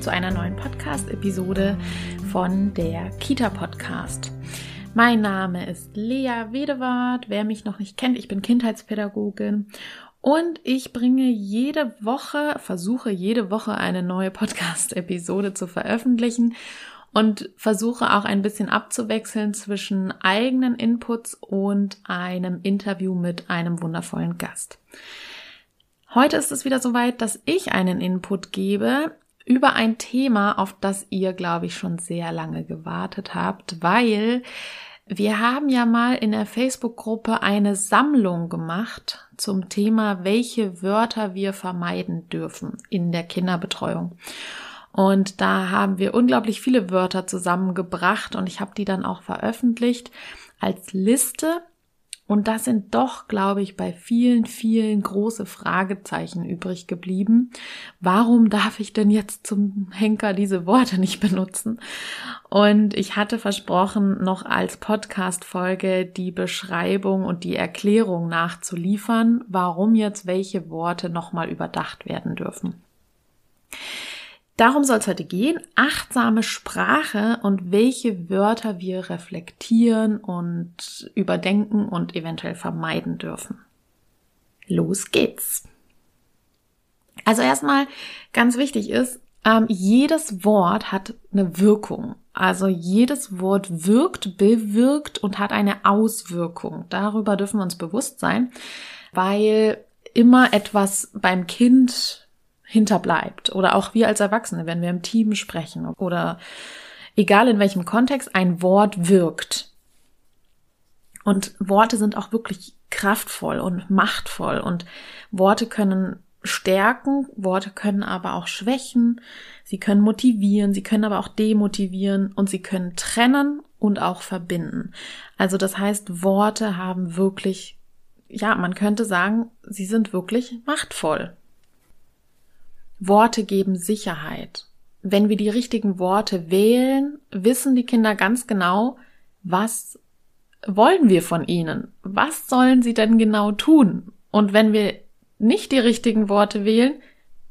zu einer neuen Podcast-Episode von der Kita Podcast. Mein Name ist Lea Wedewart. Wer mich noch nicht kennt, ich bin Kindheitspädagogin und ich bringe jede Woche, versuche jede Woche eine neue Podcast-Episode zu veröffentlichen und versuche auch ein bisschen abzuwechseln zwischen eigenen Inputs und einem Interview mit einem wundervollen Gast. Heute ist es wieder soweit, dass ich einen Input gebe über ein Thema, auf das ihr, glaube ich, schon sehr lange gewartet habt, weil wir haben ja mal in der Facebook-Gruppe eine Sammlung gemacht zum Thema, welche Wörter wir vermeiden dürfen in der Kinderbetreuung. Und da haben wir unglaublich viele Wörter zusammengebracht und ich habe die dann auch veröffentlicht als Liste und das sind doch, glaube ich, bei vielen, vielen große Fragezeichen übrig geblieben. Warum darf ich denn jetzt zum Henker diese Worte nicht benutzen? Und ich hatte versprochen, noch als Podcast-Folge die Beschreibung und die Erklärung nachzuliefern, warum jetzt welche Worte nochmal überdacht werden dürfen. Darum soll es heute gehen. Achtsame Sprache und welche Wörter wir reflektieren und überdenken und eventuell vermeiden dürfen. Los geht's. Also erstmal ganz wichtig ist, ähm, jedes Wort hat eine Wirkung. Also jedes Wort wirkt, bewirkt und hat eine Auswirkung. Darüber dürfen wir uns bewusst sein, weil immer etwas beim Kind hinterbleibt. Oder auch wir als Erwachsene, wenn wir im Team sprechen oder egal in welchem Kontext ein Wort wirkt. Und Worte sind auch wirklich kraftvoll und machtvoll und Worte können stärken, Worte können aber auch schwächen, sie können motivieren, sie können aber auch demotivieren und sie können trennen und auch verbinden. Also das heißt, Worte haben wirklich, ja, man könnte sagen, sie sind wirklich machtvoll. Worte geben Sicherheit. Wenn wir die richtigen Worte wählen, wissen die Kinder ganz genau, was wollen wir von ihnen? Was sollen sie denn genau tun? Und wenn wir nicht die richtigen Worte wählen,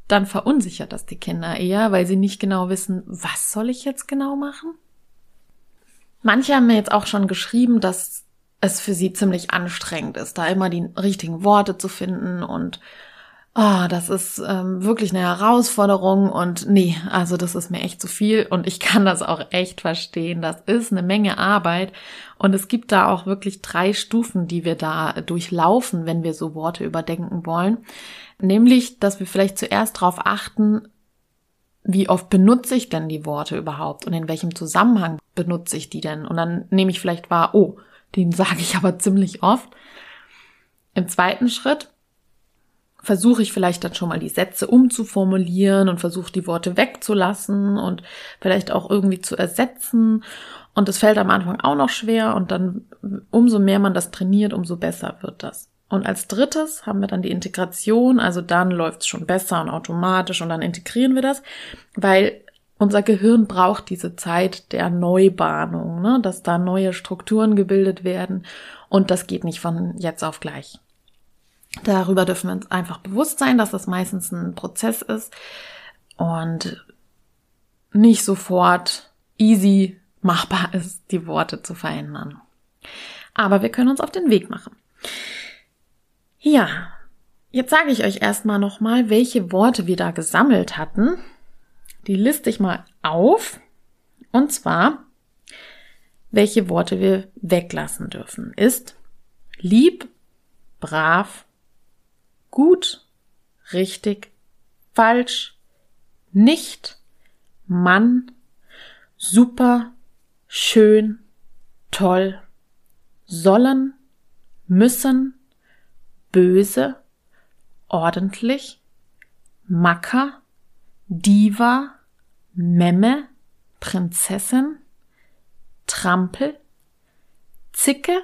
dann verunsichert das die Kinder eher, weil sie nicht genau wissen, was soll ich jetzt genau machen? Manche haben mir jetzt auch schon geschrieben, dass es für sie ziemlich anstrengend ist, da immer die richtigen Worte zu finden und oh, das ist ähm, wirklich eine Herausforderung und nee, also das ist mir echt zu viel und ich kann das auch echt verstehen. Das ist eine Menge Arbeit und es gibt da auch wirklich drei Stufen, die wir da durchlaufen, wenn wir so Worte überdenken wollen. Nämlich, dass wir vielleicht zuerst darauf achten, wie oft benutze ich denn die Worte überhaupt und in welchem Zusammenhang benutze ich die denn? Und dann nehme ich vielleicht wahr, oh, den sage ich aber ziemlich oft. Im zweiten Schritt versuche ich vielleicht dann schon mal die Sätze umzuformulieren und versuche die Worte wegzulassen und vielleicht auch irgendwie zu ersetzen. Und es fällt am Anfang auch noch schwer und dann umso mehr man das trainiert, umso besser wird das. Und als drittes haben wir dann die Integration, also dann läuft es schon besser und automatisch und dann integrieren wir das, weil unser Gehirn braucht diese Zeit der Neubahnung, ne? dass da neue Strukturen gebildet werden und das geht nicht von jetzt auf gleich. Darüber dürfen wir uns einfach bewusst sein, dass das meistens ein Prozess ist und nicht sofort easy machbar ist, die Worte zu verändern. Aber wir können uns auf den Weg machen. Ja, jetzt sage ich euch erstmal nochmal, welche Worte wir da gesammelt hatten. Die liste ich mal auf. Und zwar, welche Worte wir weglassen dürfen. Ist lieb, brav, gut, richtig, falsch, nicht, Mann, super, schön, toll, sollen, müssen, böse, ordentlich, Macker, Diva, Memme, Prinzessin, Trampel, Zicke,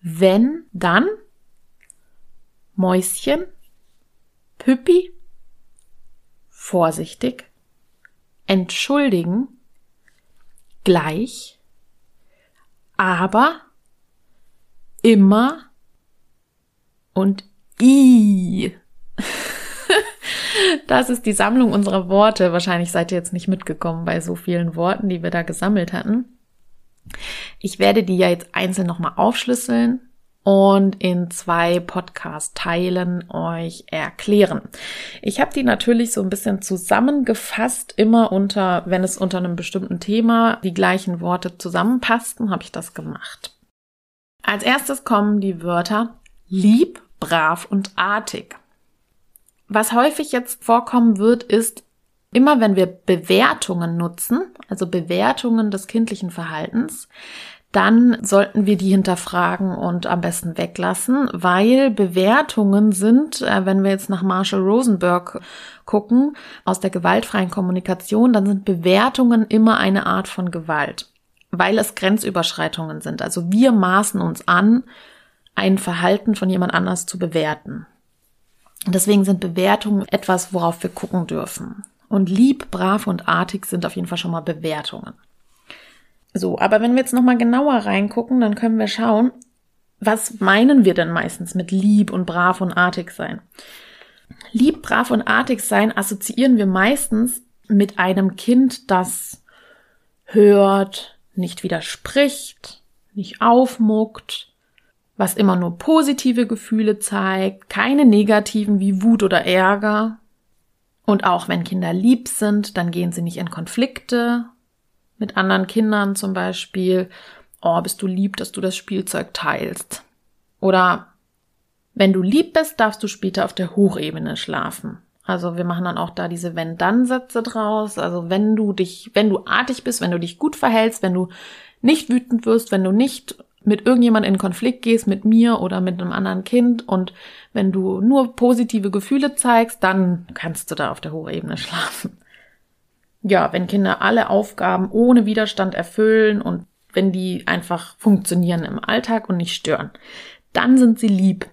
wenn, dann, Mäuschen, Püppi, vorsichtig, entschuldigen, gleich, aber, immer und i. Das ist die Sammlung unserer Worte. Wahrscheinlich seid ihr jetzt nicht mitgekommen bei so vielen Worten, die wir da gesammelt hatten. Ich werde die ja jetzt einzeln nochmal aufschlüsseln und in zwei Podcast-Teilen euch erklären. Ich habe die natürlich so ein bisschen zusammengefasst, immer unter, wenn es unter einem bestimmten Thema die gleichen Worte zusammenpassten, habe ich das gemacht. Als erstes kommen die Wörter lieb, brav und artig. Was häufig jetzt vorkommen wird, ist, immer wenn wir Bewertungen nutzen, also Bewertungen des kindlichen Verhaltens, dann sollten wir die hinterfragen und am besten weglassen, weil Bewertungen sind, äh, wenn wir jetzt nach Marshall Rosenberg gucken, aus der gewaltfreien Kommunikation, dann sind Bewertungen immer eine Art von Gewalt, weil es Grenzüberschreitungen sind. Also wir maßen uns an, ein Verhalten von jemand anders zu bewerten. Deswegen sind Bewertungen etwas, worauf wir gucken dürfen. Und lieb, brav und artig sind auf jeden Fall schon mal Bewertungen. So, aber wenn wir jetzt nochmal genauer reingucken, dann können wir schauen, was meinen wir denn meistens mit lieb und brav und artig sein? Lieb, brav und artig sein assoziieren wir meistens mit einem Kind, das hört, nicht widerspricht, nicht aufmuckt, was immer nur positive Gefühle zeigt, keine negativen wie Wut oder Ärger. Und auch wenn Kinder lieb sind, dann gehen sie nicht in Konflikte mit anderen Kindern zum Beispiel, oh, bist du lieb, dass du das Spielzeug teilst. Oder wenn du lieb bist, darfst du später auf der Hochebene schlafen. Also wir machen dann auch da diese Wenn-Dann-Sätze draus. Also wenn du dich, wenn du artig bist, wenn du dich gut verhältst, wenn du nicht wütend wirst, wenn du nicht mit irgendjemand in Konflikt gehst, mit mir oder mit einem anderen Kind und wenn du nur positive Gefühle zeigst, dann kannst du da auf der Hochebene schlafen ja, wenn Kinder alle Aufgaben ohne Widerstand erfüllen und wenn die einfach funktionieren im Alltag und nicht stören, dann sind sie lieb.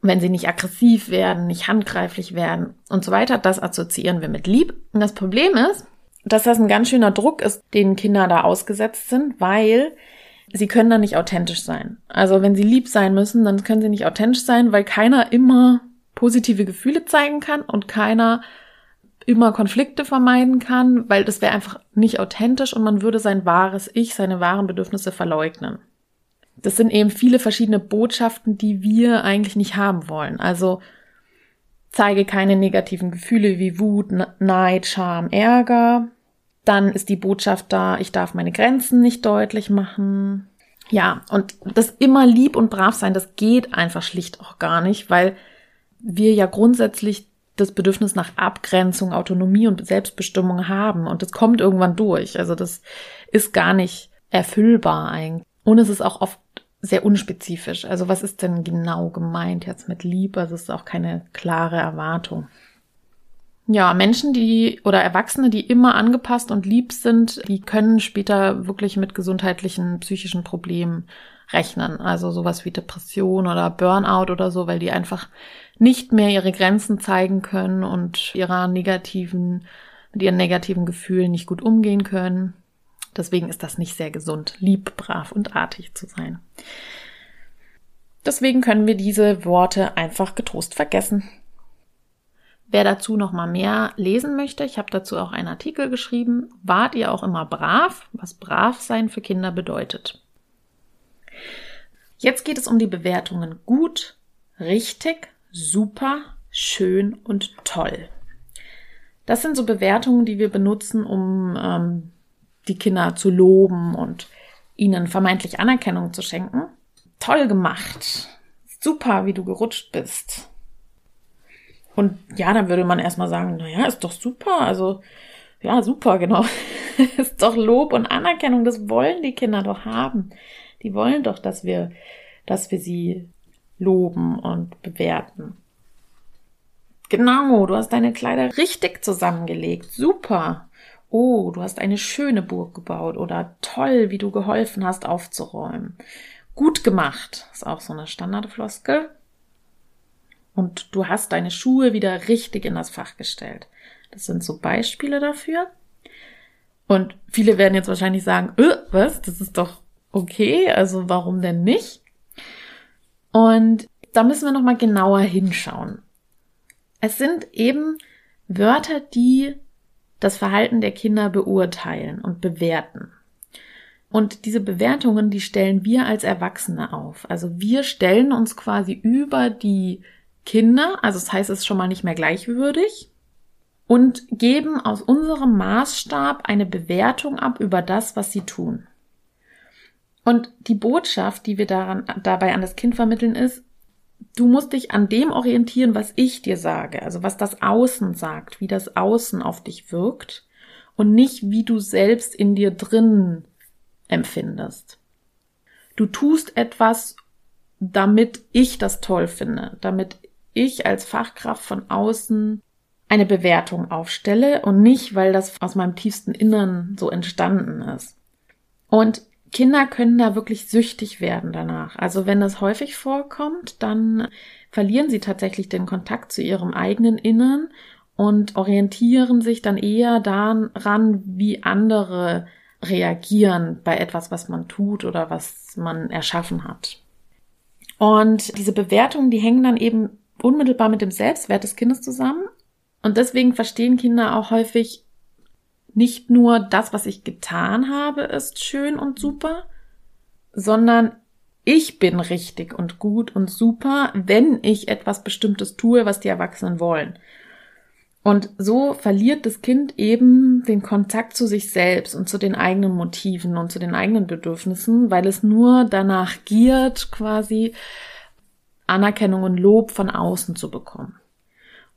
Wenn sie nicht aggressiv werden, nicht handgreiflich werden und so weiter, das assoziieren wir mit lieb. Und das Problem ist, dass das ein ganz schöner Druck ist, den Kinder da ausgesetzt sind, weil sie können da nicht authentisch sein. Also wenn sie lieb sein müssen, dann können sie nicht authentisch sein, weil keiner immer positive Gefühle zeigen kann und keiner immer Konflikte vermeiden kann, weil das wäre einfach nicht authentisch und man würde sein wahres Ich, seine wahren Bedürfnisse verleugnen. Das sind eben viele verschiedene Botschaften, die wir eigentlich nicht haben wollen. Also zeige keine negativen Gefühle wie Wut, Neid, Scham, Ärger. Dann ist die Botschaft da, ich darf meine Grenzen nicht deutlich machen. Ja, und das immer lieb und brav sein, das geht einfach schlicht auch gar nicht, weil wir ja grundsätzlich das Bedürfnis nach Abgrenzung, Autonomie und Selbstbestimmung haben. Und das kommt irgendwann durch. Also das ist gar nicht erfüllbar eigentlich. Und es ist auch oft sehr unspezifisch. Also was ist denn genau gemeint jetzt mit Liebe? Also es ist auch keine klare Erwartung. Ja, Menschen, die oder Erwachsene, die immer angepasst und lieb sind, die können später wirklich mit gesundheitlichen, psychischen Problemen rechnen. Also sowas wie Depression oder Burnout oder so, weil die einfach nicht mehr ihre Grenzen zeigen können und ihrer negativen, mit ihren negativen Gefühlen nicht gut umgehen können. Deswegen ist das nicht sehr gesund, lieb, brav und artig zu sein. Deswegen können wir diese Worte einfach getrost vergessen. Wer dazu noch mal mehr lesen möchte, ich habe dazu auch einen Artikel geschrieben. Wart ihr auch immer brav? Was brav sein für Kinder bedeutet. Jetzt geht es um die Bewertungen gut, richtig, super, schön und toll. Das sind so Bewertungen, die wir benutzen, um ähm, die Kinder zu loben und ihnen vermeintlich Anerkennung zu schenken. Toll gemacht. Super, wie du gerutscht bist. Und ja, dann würde man erstmal sagen, naja, ist doch super. Also, ja, super, genau. ist doch Lob und Anerkennung. Das wollen die Kinder doch haben. Die wollen doch, dass wir, dass wir sie loben und bewerten. Genau, du hast deine Kleider richtig zusammengelegt. Super. oh, du hast eine schöne Burg gebaut oder toll, wie du geholfen hast aufzuräumen. Gut gemacht, ist auch so eine Standardfloskel. Und du hast deine Schuhe wieder richtig in das Fach gestellt. Das sind so Beispiele dafür. Und viele werden jetzt wahrscheinlich sagen, öh, was, das ist doch okay, also warum denn nicht? Und da müssen wir nochmal genauer hinschauen. Es sind eben Wörter, die das Verhalten der Kinder beurteilen und bewerten. Und diese Bewertungen, die stellen wir als Erwachsene auf. Also wir stellen uns quasi über die Kinder, also das heißt, es ist schon mal nicht mehr gleichwürdig und geben aus unserem Maßstab eine Bewertung ab über das, was sie tun. Und die Botschaft, die wir daran, dabei an das Kind vermitteln, ist, du musst dich an dem orientieren, was ich dir sage, also was das Außen sagt, wie das Außen auf dich wirkt und nicht, wie du selbst in dir drin empfindest. Du tust etwas, damit ich das toll finde, damit ich als Fachkraft von außen eine Bewertung aufstelle und nicht, weil das aus meinem tiefsten Innern so entstanden ist. Und Kinder können da wirklich süchtig werden danach. Also wenn das häufig vorkommt, dann verlieren sie tatsächlich den Kontakt zu ihrem eigenen Innern und orientieren sich dann eher daran, wie andere reagieren bei etwas, was man tut oder was man erschaffen hat. Und diese Bewertungen, die hängen dann eben unmittelbar mit dem Selbstwert des Kindes zusammen. Und deswegen verstehen Kinder auch häufig nicht nur das, was ich getan habe, ist schön und super, sondern ich bin richtig und gut und super, wenn ich etwas Bestimmtes tue, was die Erwachsenen wollen. Und so verliert das Kind eben den Kontakt zu sich selbst und zu den eigenen Motiven und zu den eigenen Bedürfnissen, weil es nur danach giert, quasi Anerkennung und Lob von außen zu bekommen.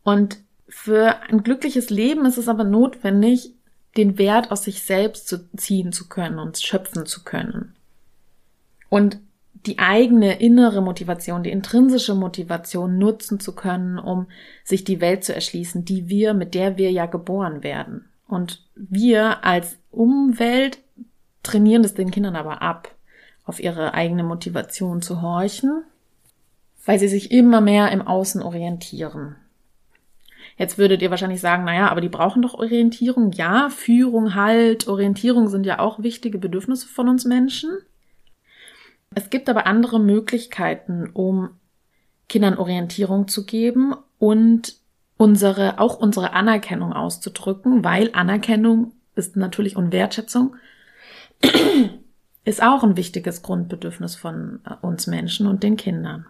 Und für ein glückliches Leben ist es aber notwendig, den Wert aus sich selbst zu ziehen zu können und schöpfen zu können. Und die eigene innere Motivation, die intrinsische Motivation nutzen zu können, um sich die Welt zu erschließen, die wir, mit der wir ja geboren werden. Und wir als Umwelt trainieren es den Kindern aber ab, auf ihre eigene Motivation zu horchen, weil sie sich immer mehr im Außen orientieren. Jetzt würdet ihr wahrscheinlich sagen, naja, aber die brauchen doch Orientierung. Ja, Führung, Halt, Orientierung sind ja auch wichtige Bedürfnisse von uns Menschen. Es gibt aber andere Möglichkeiten, um Kindern Orientierung zu geben und unsere, auch unsere Anerkennung auszudrücken, weil Anerkennung ist natürlich und Wertschätzung ist auch ein wichtiges Grundbedürfnis von uns Menschen und den Kindern.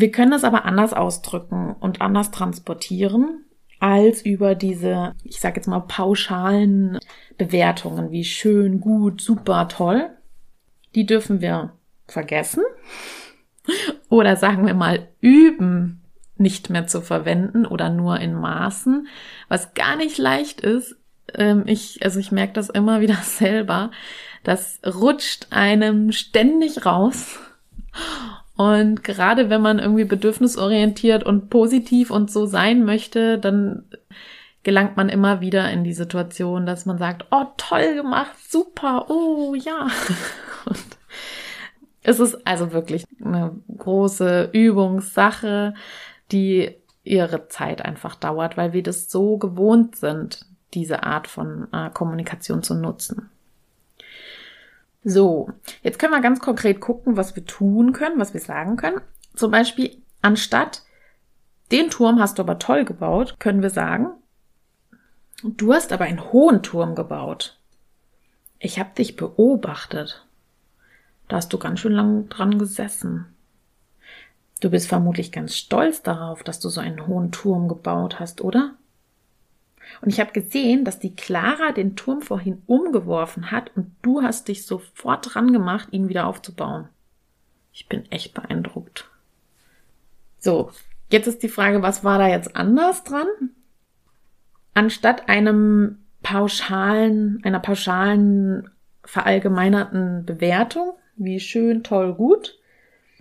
Wir können es aber anders ausdrücken und anders transportieren als über diese, ich sage jetzt mal, pauschalen Bewertungen wie schön, gut, super, toll. Die dürfen wir vergessen oder sagen wir mal üben, nicht mehr zu verwenden oder nur in Maßen, was gar nicht leicht ist. Ähm, ich, also ich merke das immer wieder selber. Das rutscht einem ständig raus und gerade wenn man irgendwie bedürfnisorientiert und positiv und so sein möchte, dann gelangt man immer wieder in die Situation, dass man sagt, oh, toll gemacht, super, oh ja. Und es ist also wirklich eine große Übungssache, die ihre Zeit einfach dauert, weil wir das so gewohnt sind, diese Art von äh, Kommunikation zu nutzen. So, jetzt können wir ganz konkret gucken, was wir tun können, was wir sagen können. Zum Beispiel, anstatt den Turm hast du aber toll gebaut, können wir sagen, du hast aber einen hohen Turm gebaut. Ich habe dich beobachtet. Da hast du ganz schön lang dran gesessen. Du bist vermutlich ganz stolz darauf, dass du so einen hohen Turm gebaut hast, oder? Und ich habe gesehen, dass die Clara den Turm vorhin umgeworfen hat und du hast dich sofort dran gemacht, ihn wieder aufzubauen. Ich bin echt beeindruckt. So, jetzt ist die Frage, was war da jetzt anders dran? Anstatt einem pauschalen, einer pauschalen, verallgemeinerten Bewertung, wie schön, toll, gut,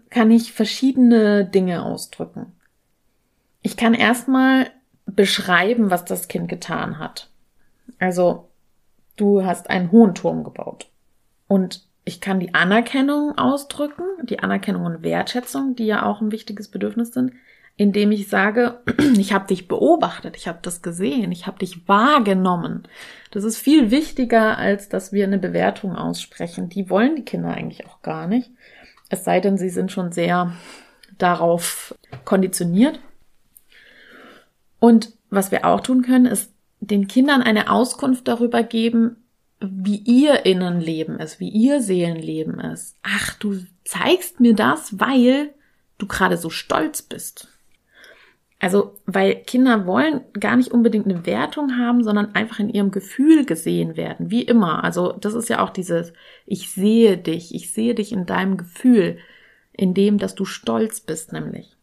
kann ich verschiedene Dinge ausdrücken. Ich kann erstmal beschreiben, was das Kind getan hat. Also, du hast einen hohen Turm gebaut. Und ich kann die Anerkennung ausdrücken, die Anerkennung und Wertschätzung, die ja auch ein wichtiges Bedürfnis sind, indem ich sage, ich habe dich beobachtet, ich habe das gesehen, ich habe dich wahrgenommen. Das ist viel wichtiger, als dass wir eine Bewertung aussprechen. Die wollen die Kinder eigentlich auch gar nicht. Es sei denn, sie sind schon sehr darauf konditioniert. Und was wir auch tun können, ist den Kindern eine Auskunft darüber geben, wie ihr Innenleben ist, wie ihr Seelenleben ist. Ach, du zeigst mir das, weil du gerade so stolz bist. Also, weil Kinder wollen gar nicht unbedingt eine Wertung haben, sondern einfach in ihrem Gefühl gesehen werden, wie immer. Also, das ist ja auch dieses, ich sehe dich, ich sehe dich in deinem Gefühl, in dem, dass du stolz bist, nämlich.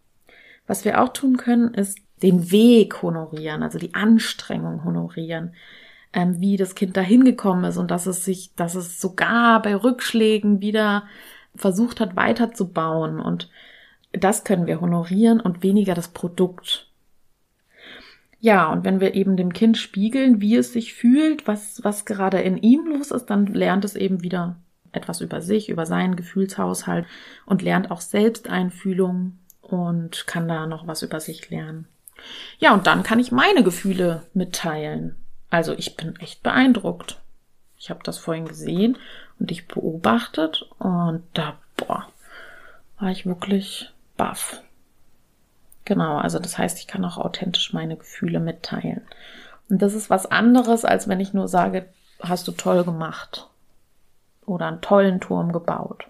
Was wir auch tun können, ist den Weg honorieren, also die Anstrengung honorieren, ähm, wie das Kind dahin gekommen ist und dass es sich, dass es sogar bei Rückschlägen wieder versucht hat, weiterzubauen und das können wir honorieren und weniger das Produkt. Ja, und wenn wir eben dem Kind spiegeln, wie es sich fühlt, was, was gerade in ihm los ist, dann lernt es eben wieder etwas über sich, über seinen Gefühlshaushalt und lernt auch Selbsteinfühlung und kann da noch was über sich lernen. Ja, und dann kann ich meine Gefühle mitteilen. Also ich bin echt beeindruckt. Ich habe das vorhin gesehen und dich beobachtet und da, boah, war ich wirklich baff. Genau, also das heißt, ich kann auch authentisch meine Gefühle mitteilen. Und das ist was anderes, als wenn ich nur sage, hast du toll gemacht oder einen tollen Turm gebaut.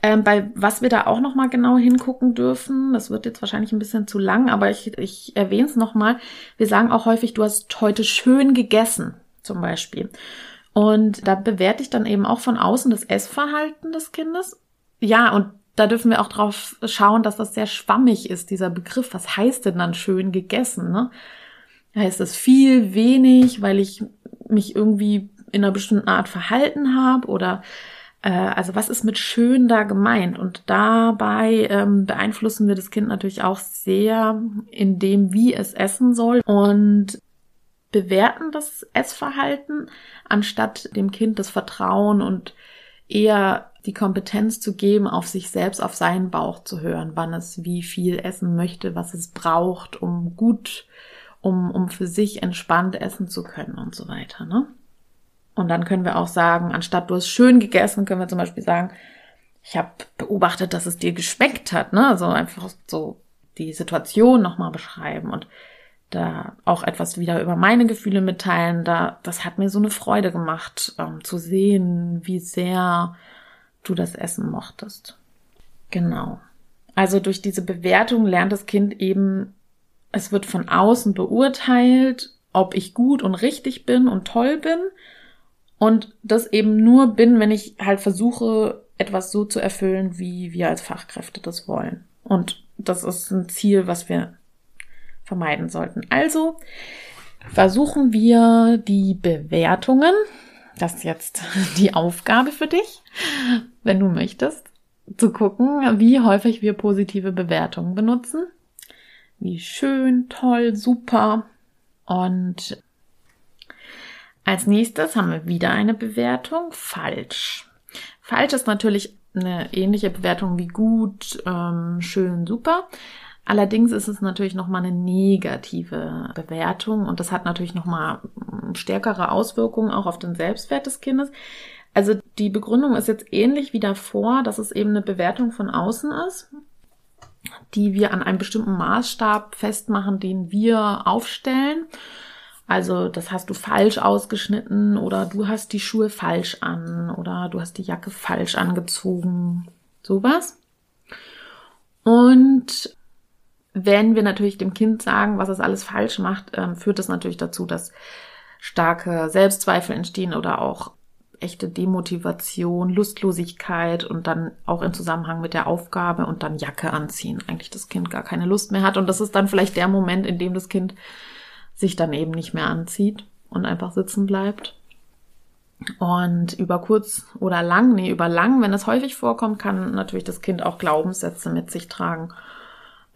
Ähm, bei was wir da auch noch mal genau hingucken dürfen, das wird jetzt wahrscheinlich ein bisschen zu lang, aber ich, ich erwähne es noch mal. Wir sagen auch häufig, du hast heute schön gegessen, zum Beispiel. Und da bewerte ich dann eben auch von außen das Essverhalten des Kindes. Ja, und da dürfen wir auch drauf schauen, dass das sehr schwammig ist, dieser Begriff. Was heißt denn dann schön gegessen? Ne? Heißt es viel, wenig, weil ich mich irgendwie in einer bestimmten Art verhalten habe oder äh, also was ist mit schön da gemeint? Und dabei ähm, beeinflussen wir das Kind natürlich auch sehr in dem, wie es essen soll und bewerten das Essverhalten, anstatt dem Kind das Vertrauen und eher die Kompetenz zu geben, auf sich selbst, auf seinen Bauch zu hören, wann es wie viel essen möchte, was es braucht, um gut, um, um für sich entspannt essen zu können und so weiter. Ne? Und dann können wir auch sagen, anstatt du hast schön gegessen, können wir zum Beispiel sagen, ich habe beobachtet, dass es dir geschmeckt hat, ne? Also einfach so die Situation nochmal beschreiben und da auch etwas wieder über meine Gefühle mitteilen. Da, das hat mir so eine Freude gemacht, ähm, zu sehen, wie sehr du das Essen mochtest. Genau. Also durch diese Bewertung lernt das Kind eben, es wird von außen beurteilt, ob ich gut und richtig bin und toll bin. Und das eben nur bin, wenn ich halt versuche, etwas so zu erfüllen, wie wir als Fachkräfte das wollen. Und das ist ein Ziel, was wir vermeiden sollten. Also versuchen wir die Bewertungen das ist jetzt die Aufgabe für dich, wenn du möchtest, zu gucken, wie häufig wir positive Bewertungen benutzen. Wie schön, toll, super. Und als nächstes haben wir wieder eine Bewertung. Falsch. Falsch ist natürlich eine ähnliche Bewertung wie gut, ähm, schön, super. Allerdings ist es natürlich nochmal eine negative Bewertung und das hat natürlich nochmal stärkere Auswirkungen auch auf den Selbstwert des Kindes. Also die Begründung ist jetzt ähnlich wie davor, dass es eben eine Bewertung von außen ist, die wir an einem bestimmten Maßstab festmachen, den wir aufstellen. Also das hast du falsch ausgeschnitten oder du hast die Schuhe falsch an oder du hast die Jacke falsch angezogen. Sowas. Und wenn wir natürlich dem Kind sagen, was es alles falsch macht, ähm, führt das natürlich dazu, dass starke Selbstzweifel entstehen oder auch echte Demotivation, Lustlosigkeit und dann auch im Zusammenhang mit der Aufgabe und dann Jacke anziehen. Eigentlich das Kind gar keine Lust mehr hat und das ist dann vielleicht der Moment, in dem das Kind sich dann eben nicht mehr anzieht und einfach sitzen bleibt. Und über kurz oder lang, nee, über lang, wenn es häufig vorkommt, kann natürlich das Kind auch Glaubenssätze mit sich tragen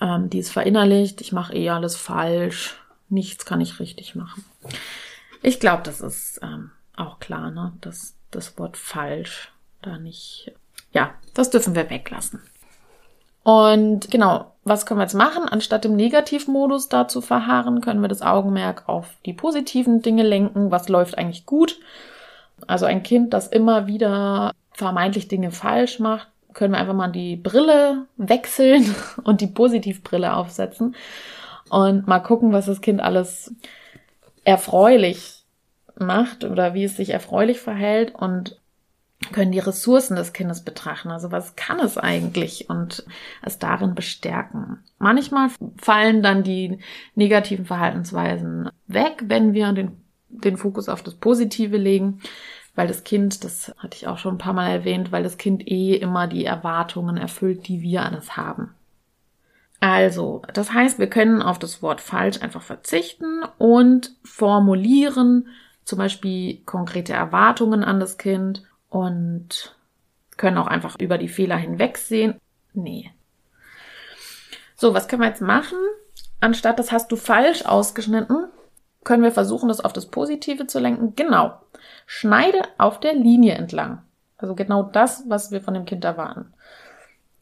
ähm, die ist verinnerlicht, ich mache eh alles falsch, nichts kann ich richtig machen. Ich glaube, das ist ähm, auch klar, ne? dass das Wort falsch da nicht. Ja, das dürfen wir weglassen. Und genau, was können wir jetzt machen? Anstatt im Negativmodus da zu verharren, können wir das Augenmerk auf die positiven Dinge lenken. Was läuft eigentlich gut? Also ein Kind, das immer wieder vermeintlich Dinge falsch macht, können wir einfach mal die Brille wechseln und die Positivbrille aufsetzen und mal gucken, was das Kind alles erfreulich macht oder wie es sich erfreulich verhält und können die Ressourcen des Kindes betrachten. Also was kann es eigentlich und es darin bestärken. Manchmal fallen dann die negativen Verhaltensweisen weg, wenn wir den, den Fokus auf das Positive legen, weil das Kind, das hatte ich auch schon ein paar Mal erwähnt, weil das Kind eh immer die Erwartungen erfüllt, die wir an es haben. Also, das heißt, wir können auf das Wort falsch einfach verzichten und formulieren zum Beispiel konkrete Erwartungen an das Kind und können auch einfach über die Fehler hinwegsehen. Nee. So, was können wir jetzt machen? Anstatt das hast du falsch ausgeschnitten, können wir versuchen, das auf das Positive zu lenken. Genau. Schneide auf der Linie entlang. Also genau das, was wir von dem Kind erwarten.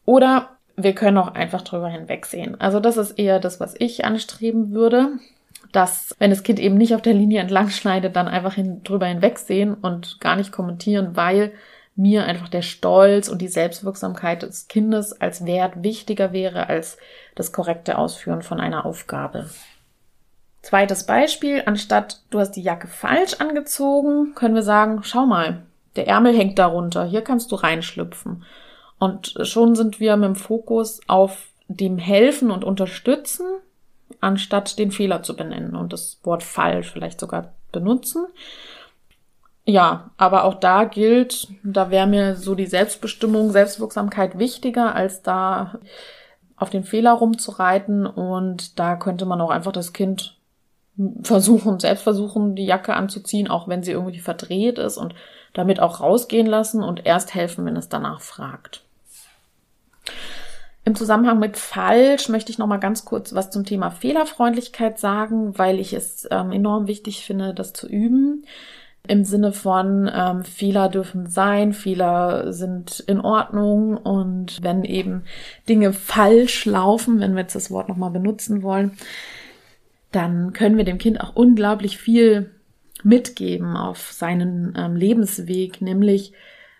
Oder wir können auch einfach drüber hinwegsehen. Also das ist eher das, was ich anstreben würde, dass wenn das Kind eben nicht auf der Linie entlang schneidet, dann einfach hin, drüber hinwegsehen und gar nicht kommentieren, weil mir einfach der Stolz und die Selbstwirksamkeit des Kindes als Wert wichtiger wäre als das korrekte Ausführen von einer Aufgabe. Zweites Beispiel, anstatt du hast die Jacke falsch angezogen, können wir sagen, schau mal, der Ärmel hängt darunter, hier kannst du reinschlüpfen. Und schon sind wir mit dem Fokus auf dem Helfen und Unterstützen, anstatt den Fehler zu benennen und das Wort falsch vielleicht sogar benutzen. Ja, aber auch da gilt, da wäre mir so die Selbstbestimmung, Selbstwirksamkeit wichtiger, als da auf den Fehler rumzureiten. Und da könnte man auch einfach das Kind versuchen, selbst versuchen, die Jacke anzuziehen, auch wenn sie irgendwie verdreht ist und damit auch rausgehen lassen und erst helfen, wenn es danach fragt. Im Zusammenhang mit falsch möchte ich noch mal ganz kurz was zum Thema Fehlerfreundlichkeit sagen, weil ich es ähm, enorm wichtig finde, das zu üben. Im Sinne von ähm, Fehler dürfen sein, Fehler sind in Ordnung und wenn eben Dinge falsch laufen, wenn wir jetzt das Wort noch mal benutzen wollen, dann können wir dem Kind auch unglaublich viel mitgeben auf seinen ähm, Lebensweg, nämlich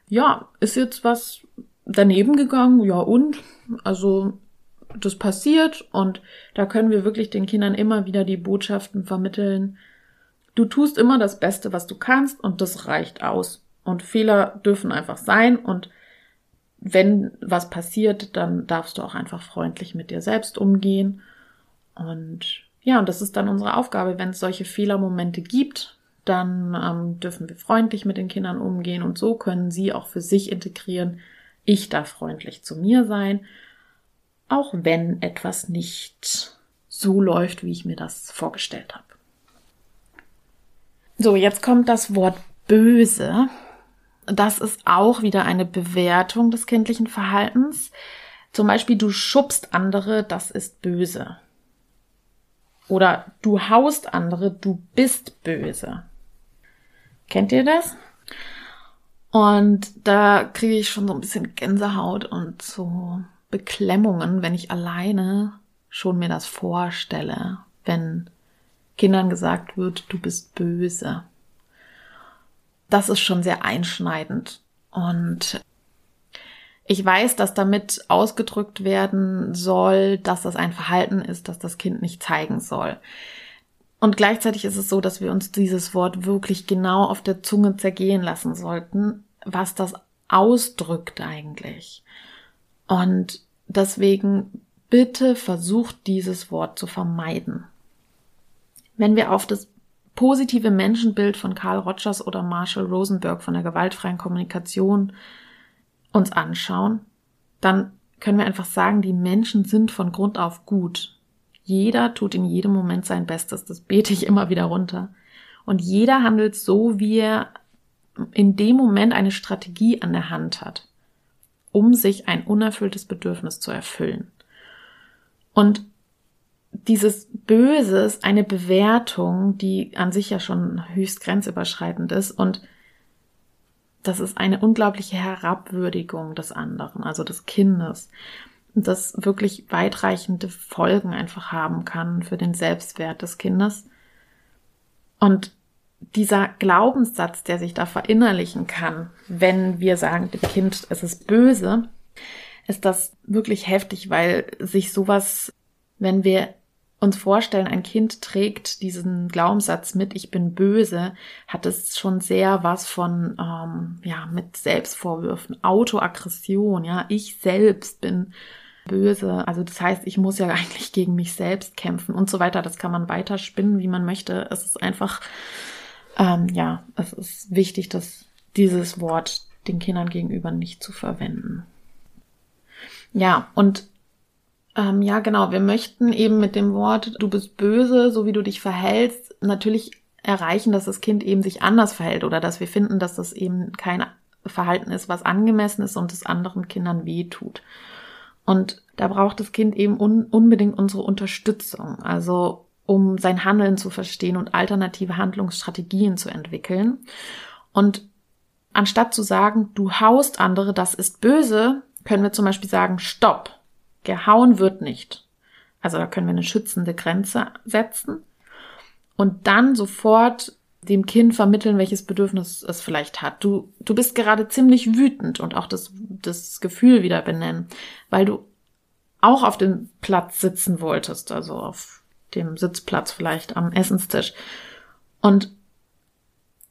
ja, ist jetzt was daneben gegangen, ja und? Also das passiert und da können wir wirklich den Kindern immer wieder die Botschaften vermitteln. Du tust immer das Beste, was du kannst und das reicht aus. Und Fehler dürfen einfach sein und wenn was passiert, dann darfst du auch einfach freundlich mit dir selbst umgehen. Und ja, und das ist dann unsere Aufgabe. Wenn es solche Fehlermomente gibt, dann ähm, dürfen wir freundlich mit den Kindern umgehen und so können sie auch für sich integrieren, ich darf freundlich zu mir sein, auch wenn etwas nicht so läuft, wie ich mir das vorgestellt habe. So, jetzt kommt das Wort böse. Das ist auch wieder eine Bewertung des kindlichen Verhaltens. Zum Beispiel, du schubst andere, das ist böse. Oder du haust andere, du bist böse. Kennt ihr das? Und da kriege ich schon so ein bisschen Gänsehaut und so Beklemmungen, wenn ich alleine schon mir das vorstelle, wenn Kindern gesagt wird, du bist böse. Das ist schon sehr einschneidend. Und ich weiß, dass damit ausgedrückt werden soll, dass das ein Verhalten ist, das das Kind nicht zeigen soll. Und gleichzeitig ist es so, dass wir uns dieses Wort wirklich genau auf der Zunge zergehen lassen sollten, was das ausdrückt eigentlich. Und deswegen bitte versucht dieses Wort zu vermeiden. Wenn wir auf das positive Menschenbild von Carl Rogers oder Marshall Rosenberg von der gewaltfreien Kommunikation uns anschauen, dann können wir einfach sagen, die Menschen sind von Grund auf gut. Jeder tut in jedem Moment sein Bestes. Das bete ich immer wieder runter. Und jeder handelt so, wie er in dem Moment eine Strategie an der Hand hat, um sich ein unerfülltes Bedürfnis zu erfüllen. Und dieses Böses eine Bewertung, die an sich ja schon höchst grenzüberschreitend ist und das ist eine unglaubliche Herabwürdigung des anderen, also des Kindes, das wirklich weitreichende Folgen einfach haben kann für den Selbstwert des Kindes. Und dieser Glaubenssatz, der sich da verinnerlichen kann, wenn wir sagen dem Kind, es ist böse, ist das wirklich heftig, weil sich sowas, wenn wir uns vorstellen, ein Kind trägt diesen Glaubenssatz mit, ich bin böse, hat es schon sehr was von, ähm, ja, mit Selbstvorwürfen, Autoaggression, ja, ich selbst bin böse. Also das heißt, ich muss ja eigentlich gegen mich selbst kämpfen und so weiter. Das kann man weiter spinnen, wie man möchte. Es ist einfach, ähm, ja, es ist wichtig, dass dieses Wort den Kindern gegenüber nicht zu verwenden. Ja, und ähm, ja, genau. Wir möchten eben mit dem Wort, du bist böse, so wie du dich verhältst, natürlich erreichen, dass das Kind eben sich anders verhält oder dass wir finden, dass das eben kein Verhalten ist, was angemessen ist und es anderen Kindern wehtut. Und da braucht das Kind eben un unbedingt unsere Unterstützung, also um sein Handeln zu verstehen und alternative Handlungsstrategien zu entwickeln. Und anstatt zu sagen, du haust andere, das ist böse, können wir zum Beispiel sagen, stopp, Gehauen wird nicht. Also da können wir eine schützende Grenze setzen und dann sofort dem Kind vermitteln, welches Bedürfnis es vielleicht hat. Du, du bist gerade ziemlich wütend und auch das, das Gefühl wieder benennen, weil du auch auf dem Platz sitzen wolltest, also auf dem Sitzplatz vielleicht am Essenstisch. Und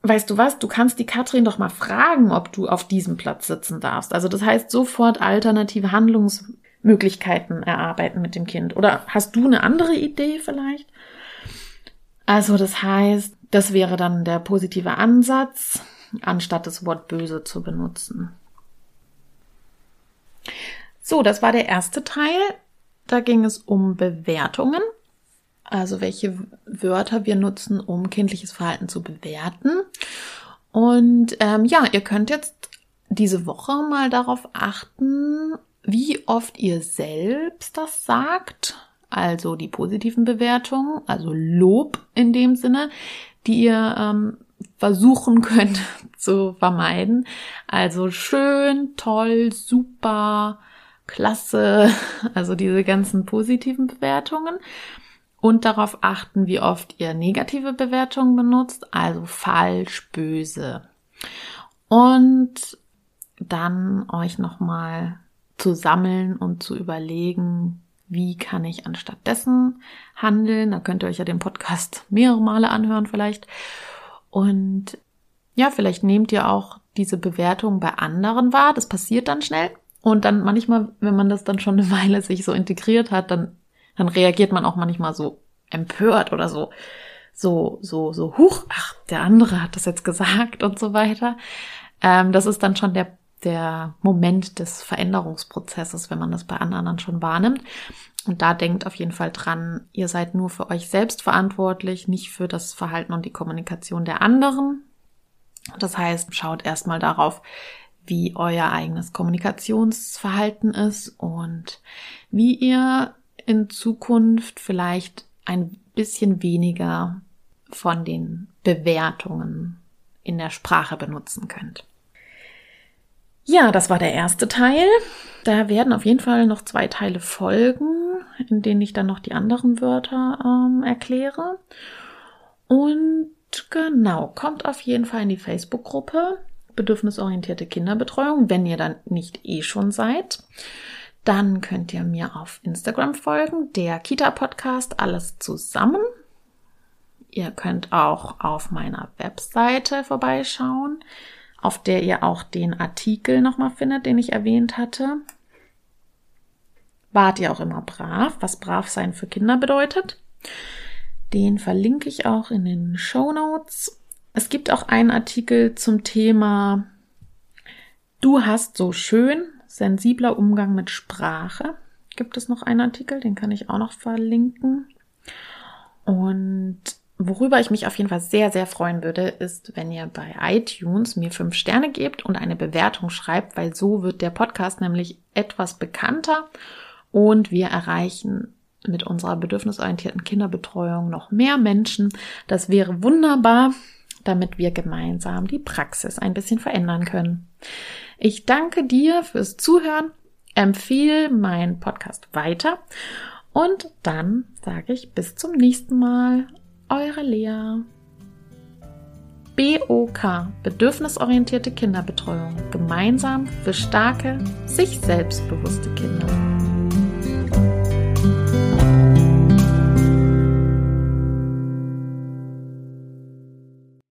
weißt du was, du kannst die Katrin doch mal fragen, ob du auf diesem Platz sitzen darfst. Also das heißt sofort alternative Handlungs Möglichkeiten erarbeiten mit dem Kind. Oder hast du eine andere Idee vielleicht? Also das heißt, das wäre dann der positive Ansatz, anstatt das Wort böse zu benutzen. So, das war der erste Teil. Da ging es um Bewertungen, also welche Wörter wir nutzen, um kindliches Verhalten zu bewerten. Und ähm, ja, ihr könnt jetzt diese Woche mal darauf achten, wie oft ihr selbst das sagt, also die positiven Bewertungen, also Lob in dem Sinne, die ihr ähm, versuchen könnt zu vermeiden. Also schön, toll, super, klasse, also diese ganzen positiven Bewertungen. Und darauf achten, wie oft ihr negative Bewertungen benutzt, also falsch, böse. Und dann euch nochmal zu sammeln und zu überlegen, wie kann ich anstatt dessen handeln. Da könnt ihr euch ja den Podcast mehrere Male anhören vielleicht. Und ja, vielleicht nehmt ihr auch diese Bewertung bei anderen wahr. Das passiert dann schnell. Und dann manchmal, wenn man das dann schon eine Weile sich so integriert hat, dann, dann reagiert man auch manchmal so empört oder so, so, so, so, huch, ach, der andere hat das jetzt gesagt und so weiter. Ähm, das ist dann schon der der Moment des Veränderungsprozesses, wenn man das bei anderen schon wahrnimmt. Und da denkt auf jeden Fall dran, ihr seid nur für euch selbst verantwortlich, nicht für das Verhalten und die Kommunikation der anderen. Das heißt, schaut erstmal darauf, wie euer eigenes Kommunikationsverhalten ist und wie ihr in Zukunft vielleicht ein bisschen weniger von den Bewertungen in der Sprache benutzen könnt. Ja, das war der erste Teil. Da werden auf jeden Fall noch zwei Teile folgen, in denen ich dann noch die anderen Wörter ähm, erkläre. Und genau, kommt auf jeden Fall in die Facebook-Gruppe Bedürfnisorientierte Kinderbetreuung, wenn ihr dann nicht eh schon seid. Dann könnt ihr mir auf Instagram folgen, der Kita-Podcast, alles zusammen. Ihr könnt auch auf meiner Webseite vorbeischauen auf der ihr auch den Artikel nochmal findet, den ich erwähnt hatte. Wart ihr auch immer brav, was brav sein für Kinder bedeutet. Den verlinke ich auch in den Show Notes. Es gibt auch einen Artikel zum Thema Du hast so schön sensibler Umgang mit Sprache. Gibt es noch einen Artikel, den kann ich auch noch verlinken. Und Worüber ich mich auf jeden Fall sehr, sehr freuen würde, ist, wenn ihr bei iTunes mir fünf Sterne gebt und eine Bewertung schreibt, weil so wird der Podcast nämlich etwas bekannter und wir erreichen mit unserer bedürfnisorientierten Kinderbetreuung noch mehr Menschen. Das wäre wunderbar, damit wir gemeinsam die Praxis ein bisschen verändern können. Ich danke dir fürs Zuhören, empfehle meinen Podcast weiter und dann sage ich bis zum nächsten Mal. Eure Lea. BOK, bedürfnisorientierte Kinderbetreuung, gemeinsam für starke, sich selbstbewusste Kinder.